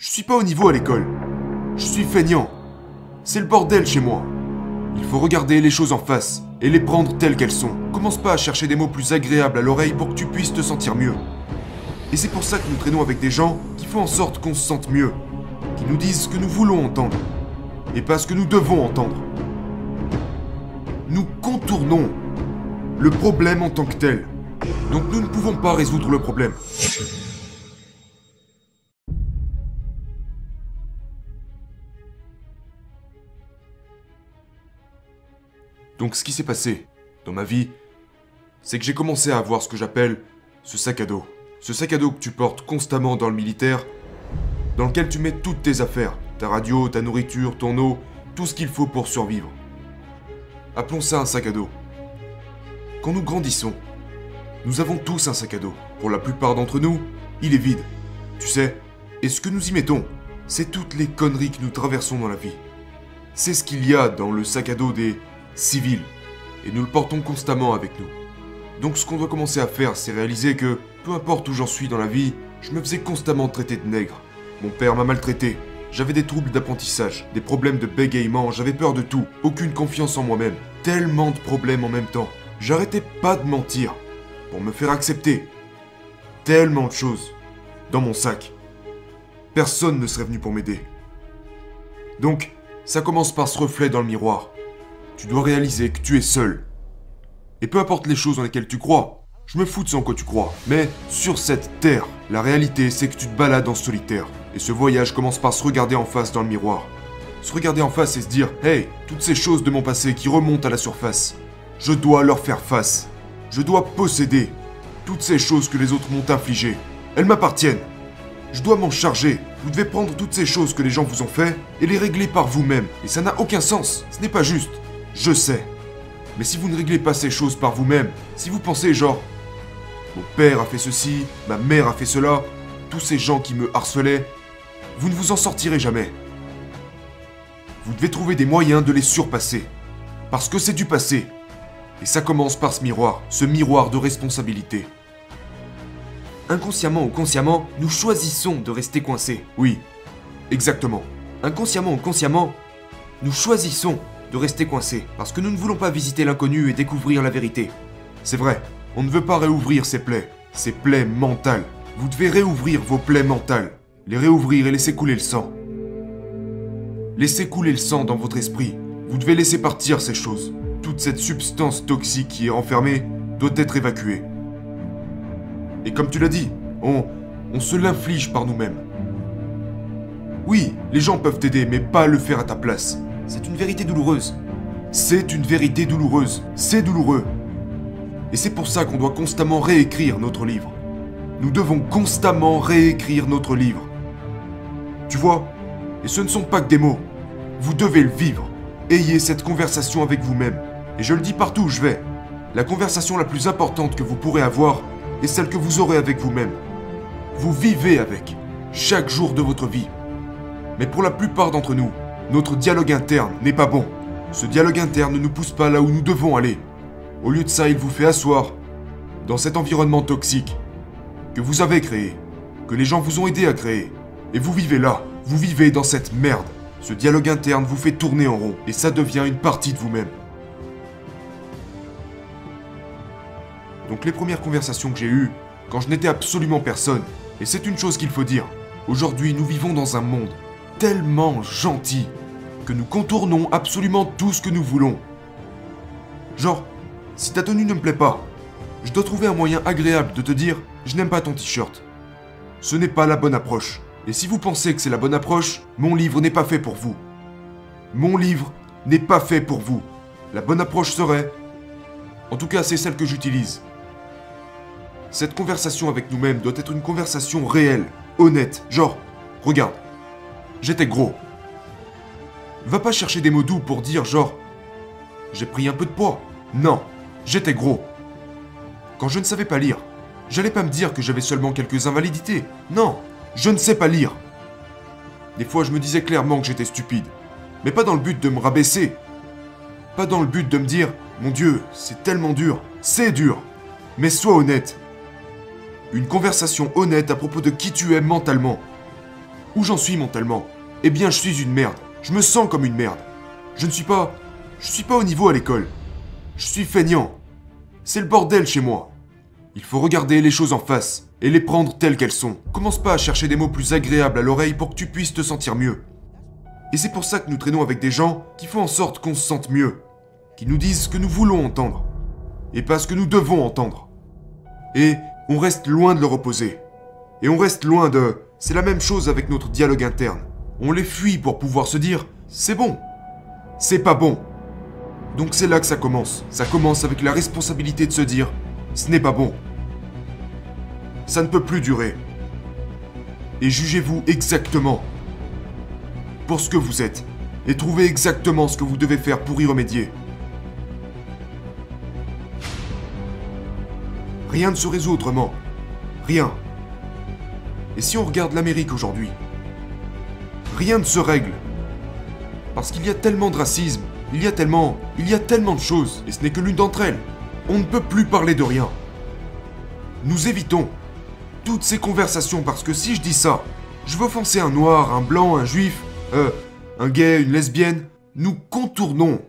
Je suis pas au niveau à l'école. Je suis feignant. C'est le bordel chez moi. Il faut regarder les choses en face et les prendre telles qu'elles sont. Commence pas à chercher des mots plus agréables à l'oreille pour que tu puisses te sentir mieux. Et c'est pour ça que nous traînons avec des gens qui font en sorte qu'on se sente mieux, qui nous disent ce que nous voulons entendre, et pas ce que nous devons entendre. Nous contournons le problème en tant que tel. Donc nous ne pouvons pas résoudre le problème. Donc ce qui s'est passé dans ma vie, c'est que j'ai commencé à avoir ce que j'appelle ce sac à dos. Ce sac à dos que tu portes constamment dans le militaire, dans lequel tu mets toutes tes affaires, ta radio, ta nourriture, ton eau, tout ce qu'il faut pour survivre. Appelons ça un sac à dos. Quand nous grandissons, nous avons tous un sac à dos. Pour la plupart d'entre nous, il est vide. Tu sais, et ce que nous y mettons, c'est toutes les conneries que nous traversons dans la vie. C'est ce qu'il y a dans le sac à dos des civils, et nous le portons constamment avec nous. Donc ce qu'on doit commencer à faire, c'est réaliser que, peu importe où j'en suis dans la vie, je me faisais constamment traiter de nègre. Mon père m'a maltraité, j'avais des troubles d'apprentissage, des problèmes de bégaiement, j'avais peur de tout, aucune confiance en moi-même, tellement de problèmes en même temps. J'arrêtais pas de mentir, pour me faire accepter. Tellement de choses, dans mon sac. Personne ne serait venu pour m'aider. Donc, ça commence par ce reflet dans le miroir. Tu dois réaliser que tu es seul. Et peu importe les choses dans lesquelles tu crois, je me fous de ce en quoi tu crois. Mais sur cette terre, la réalité c'est que tu te balades en solitaire. Et ce voyage commence par se regarder en face dans le miroir. Se regarder en face et se dire Hey, toutes ces choses de mon passé qui remontent à la surface, je dois leur faire face. Je dois posséder toutes ces choses que les autres m'ont infligées. Elles m'appartiennent. Je dois m'en charger. Vous devez prendre toutes ces choses que les gens vous ont fait et les régler par vous-même. Et ça n'a aucun sens. Ce n'est pas juste. Je sais. Mais si vous ne réglez pas ces choses par vous-même, si vous pensez genre mon père a fait ceci, ma mère a fait cela, tous ces gens qui me harcelaient, vous ne vous en sortirez jamais. Vous devez trouver des moyens de les surpasser. Parce que c'est du passé. Et ça commence par ce miroir, ce miroir de responsabilité. Inconsciemment ou consciemment, nous choisissons de rester coincés. Oui, exactement. Inconsciemment ou consciemment, nous choisissons de rester coincés parce que nous ne voulons pas visiter l'inconnu et découvrir la vérité. C'est vrai, on ne veut pas réouvrir ces plaies, ces plaies mentales. Vous devez réouvrir vos plaies mentales, les réouvrir et laisser couler le sang. Laissez couler le sang dans votre esprit. Vous devez laisser partir ces choses. Toute cette substance toxique qui est enfermée doit être évacuée. Et comme tu l'as dit, on, on se l'inflige par nous-mêmes. Oui, les gens peuvent t'aider, mais pas le faire à ta place. C'est une vérité douloureuse. C'est une vérité douloureuse. C'est douloureux. Et c'est pour ça qu'on doit constamment réécrire notre livre. Nous devons constamment réécrire notre livre. Tu vois Et ce ne sont pas que des mots. Vous devez le vivre. Ayez cette conversation avec vous-même. Et je le dis partout où je vais. La conversation la plus importante que vous pourrez avoir est celle que vous aurez avec vous-même. Vous vivez avec, chaque jour de votre vie. Mais pour la plupart d'entre nous, notre dialogue interne n'est pas bon. Ce dialogue interne ne nous pousse pas là où nous devons aller. Au lieu de ça, il vous fait asseoir dans cet environnement toxique que vous avez créé, que les gens vous ont aidé à créer. Et vous vivez là, vous vivez dans cette merde. Ce dialogue interne vous fait tourner en rond et ça devient une partie de vous-même. Donc les premières conversations que j'ai eues, quand je n'étais absolument personne, et c'est une chose qu'il faut dire, aujourd'hui nous vivons dans un monde tellement gentil que nous contournons absolument tout ce que nous voulons. Genre, si ta tenue ne me plaît pas, je dois trouver un moyen agréable de te dire je n'aime pas ton t-shirt. Ce n'est pas la bonne approche. Et si vous pensez que c'est la bonne approche, mon livre n'est pas fait pour vous. Mon livre n'est pas fait pour vous. La bonne approche serait... En tout cas, c'est celle que j'utilise. Cette conversation avec nous-mêmes doit être une conversation réelle, honnête. Genre, regarde, j'étais gros. Va pas chercher des mots doux pour dire genre, j'ai pris un peu de poids. Non, j'étais gros. Quand je ne savais pas lire, j'allais pas me dire que j'avais seulement quelques invalidités. Non, je ne sais pas lire. Des fois, je me disais clairement que j'étais stupide. Mais pas dans le but de me rabaisser. Pas dans le but de me dire, mon Dieu, c'est tellement dur. C'est dur. Mais sois honnête. Une conversation honnête à propos de qui tu es mentalement. Où j'en suis mentalement? Eh bien, je suis une merde. Je me sens comme une merde. Je ne suis pas. Je suis pas au niveau à l'école. Je suis feignant. C'est le bordel chez moi. Il faut regarder les choses en face et les prendre telles qu'elles sont. Commence pas à chercher des mots plus agréables à l'oreille pour que tu puisses te sentir mieux. Et c'est pour ça que nous traînons avec des gens qui font en sorte qu'on se sente mieux, qui nous disent ce que nous voulons entendre, et pas ce que nous devons entendre. Et on reste loin de leur opposer. Et on reste loin de... C'est la même chose avec notre dialogue interne. On les fuit pour pouvoir se dire, c'est bon, c'est pas bon. Donc c'est là que ça commence. Ça commence avec la responsabilité de se dire, ce n'est pas bon. Ça ne peut plus durer. Et jugez-vous exactement pour ce que vous êtes. Et trouvez exactement ce que vous devez faire pour y remédier. Rien ne se résout autrement. Rien. Et si on regarde l'Amérique aujourd'hui Rien ne se règle. Parce qu'il y a tellement de racisme, il y a tellement, il y a tellement de choses, et ce n'est que l'une d'entre elles. On ne peut plus parler de rien. Nous évitons toutes ces conversations parce que si je dis ça, je veux offenser un noir, un blanc, un juif, euh, un gay, une lesbienne. Nous contournons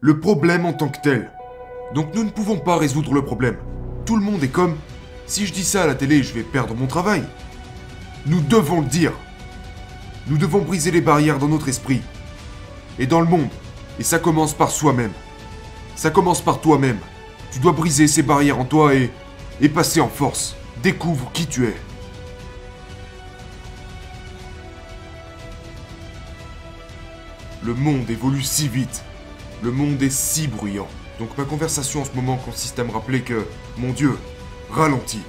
le problème en tant que tel. Donc nous ne pouvons pas résoudre le problème. Tout le monde est comme, si je dis ça à la télé, je vais perdre mon travail. Nous devons le dire. Nous devons briser les barrières dans notre esprit et dans le monde. Et ça commence par soi-même. Ça commence par toi-même. Tu dois briser ces barrières en toi et, passer en force. Découvre qui tu es. Le monde évolue si vite. Le monde est si bruyant. Donc ma conversation en ce moment consiste à me rappeler que, mon Dieu, ralentis.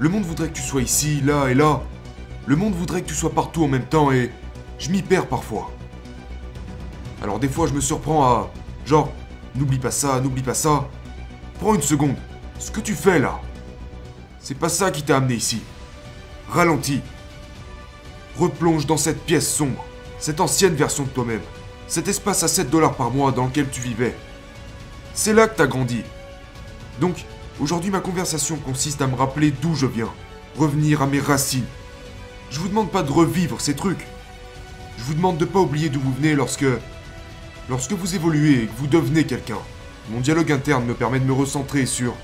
Le monde voudrait que tu sois ici, là et là. Le monde voudrait que tu sois partout en même temps et je m'y perds parfois. Alors des fois je me surprends à... Genre, n'oublie pas ça, n'oublie pas ça. Prends une seconde. Ce que tu fais là, c'est pas ça qui t'a amené ici. Ralentis. Replonge dans cette pièce sombre, cette ancienne version de toi-même, cet espace à 7 dollars par mois dans lequel tu vivais. C'est là que t'as grandi. Donc, aujourd'hui ma conversation consiste à me rappeler d'où je viens, revenir à mes racines. Je vous demande pas de revivre ces trucs. Je vous demande de pas oublier d'où vous venez lorsque Lorsque vous évoluez et que vous devenez quelqu'un, mon dialogue interne me permet de me recentrer sur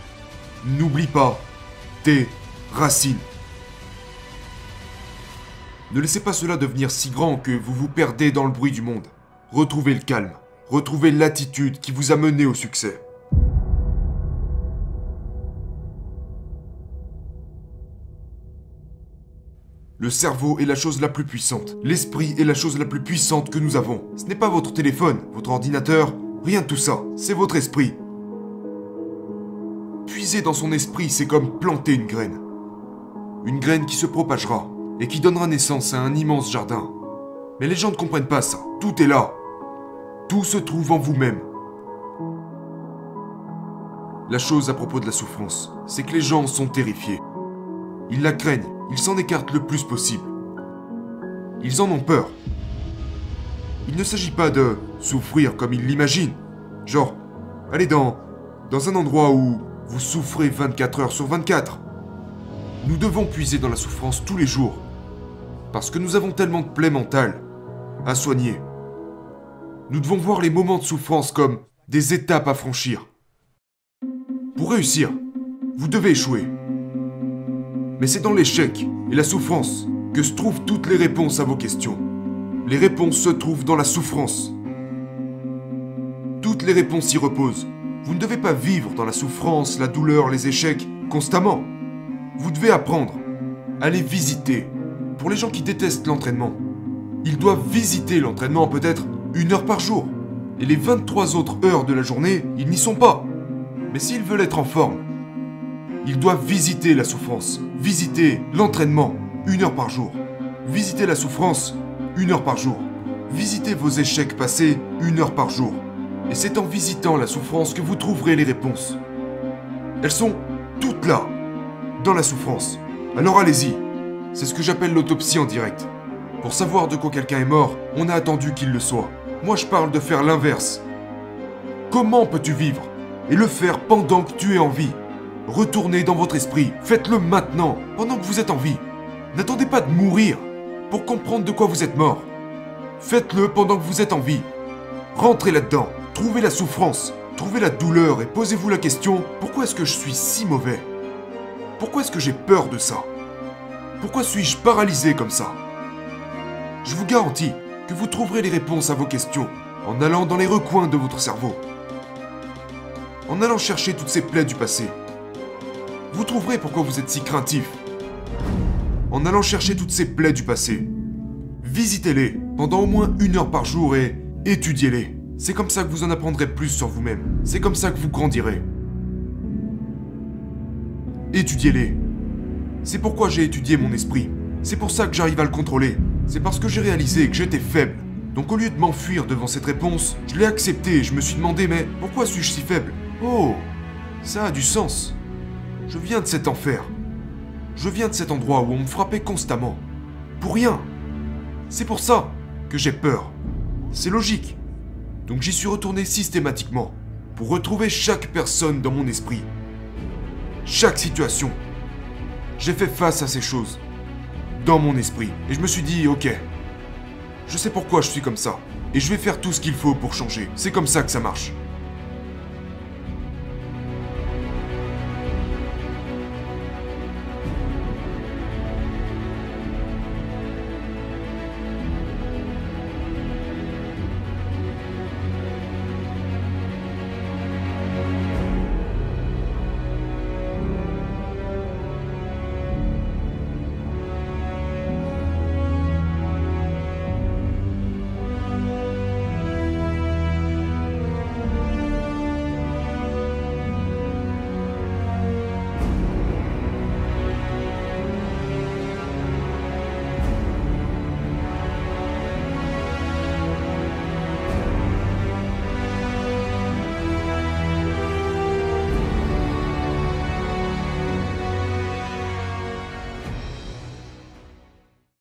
N'oublie pas tes racines. Ne laissez pas cela devenir si grand que vous vous perdez dans le bruit du monde. Retrouvez le calme, retrouvez l'attitude qui vous a mené au succès. Le cerveau est la chose la plus puissante. L'esprit est la chose la plus puissante que nous avons. Ce n'est pas votre téléphone, votre ordinateur, rien de tout ça. C'est votre esprit. Puiser dans son esprit, c'est comme planter une graine. Une graine qui se propagera et qui donnera naissance à un immense jardin. Mais les gens ne comprennent pas ça. Tout est là. Tout se trouve en vous-même. La chose à propos de la souffrance, c'est que les gens sont terrifiés. Ils la craignent, ils s'en écartent le plus possible. Ils en ont peur. Il ne s'agit pas de souffrir comme ils l'imaginent. Genre, aller dans, dans un endroit où vous souffrez 24 heures sur 24. Nous devons puiser dans la souffrance tous les jours. Parce que nous avons tellement de plaies mentales à soigner. Nous devons voir les moments de souffrance comme des étapes à franchir. Pour réussir, vous devez échouer. Mais c'est dans l'échec et la souffrance que se trouvent toutes les réponses à vos questions. Les réponses se trouvent dans la souffrance. Toutes les réponses y reposent. Vous ne devez pas vivre dans la souffrance, la douleur, les échecs constamment. Vous devez apprendre. Allez visiter. Pour les gens qui détestent l'entraînement, ils doivent visiter l'entraînement peut-être une heure par jour. Et les 23 autres heures de la journée, ils n'y sont pas. Mais s'ils veulent être en forme, ils doivent visiter la souffrance, visiter l'entraînement une heure par jour. Visiter la souffrance une heure par jour. Visitez vos échecs passés une heure par jour. Et c'est en visitant la souffrance que vous trouverez les réponses. Elles sont toutes là, dans la souffrance. Alors allez-y. C'est ce que j'appelle l'autopsie en direct. Pour savoir de quoi quelqu'un est mort, on a attendu qu'il le soit. Moi je parle de faire l'inverse. Comment peux-tu vivre et le faire pendant que tu es en vie? Retournez dans votre esprit, faites-le maintenant, pendant que vous êtes en vie. N'attendez pas de mourir pour comprendre de quoi vous êtes mort. Faites-le pendant que vous êtes en vie. Rentrez là-dedans, trouvez la souffrance, trouvez la douleur et posez-vous la question pourquoi est-ce que je suis si mauvais? Pourquoi est-ce que j'ai peur de ça? Pourquoi suis-je paralysé comme ça? Je vous garantis que vous trouverez les réponses à vos questions en allant dans les recoins de votre cerveau. En allant chercher toutes ces plaies du passé. Vous trouverez pourquoi vous êtes si craintif. En allant chercher toutes ces plaies du passé. Visitez-les pendant au moins une heure par jour et étudiez-les. C'est comme ça que vous en apprendrez plus sur vous-même. C'est comme ça que vous grandirez. Étudiez-les. C'est pourquoi j'ai étudié mon esprit. C'est pour ça que j'arrive à le contrôler. C'est parce que j'ai réalisé que j'étais faible. Donc au lieu de m'enfuir devant cette réponse, je l'ai acceptée et je me suis demandé mais pourquoi suis-je si faible? Oh, ça a du sens. Je viens de cet enfer. Je viens de cet endroit où on me frappait constamment. Pour rien. C'est pour ça que j'ai peur. C'est logique. Donc j'y suis retourné systématiquement pour retrouver chaque personne dans mon esprit. Chaque situation. J'ai fait face à ces choses dans mon esprit et je me suis dit ok. Je sais pourquoi je suis comme ça et je vais faire tout ce qu'il faut pour changer. C'est comme ça que ça marche.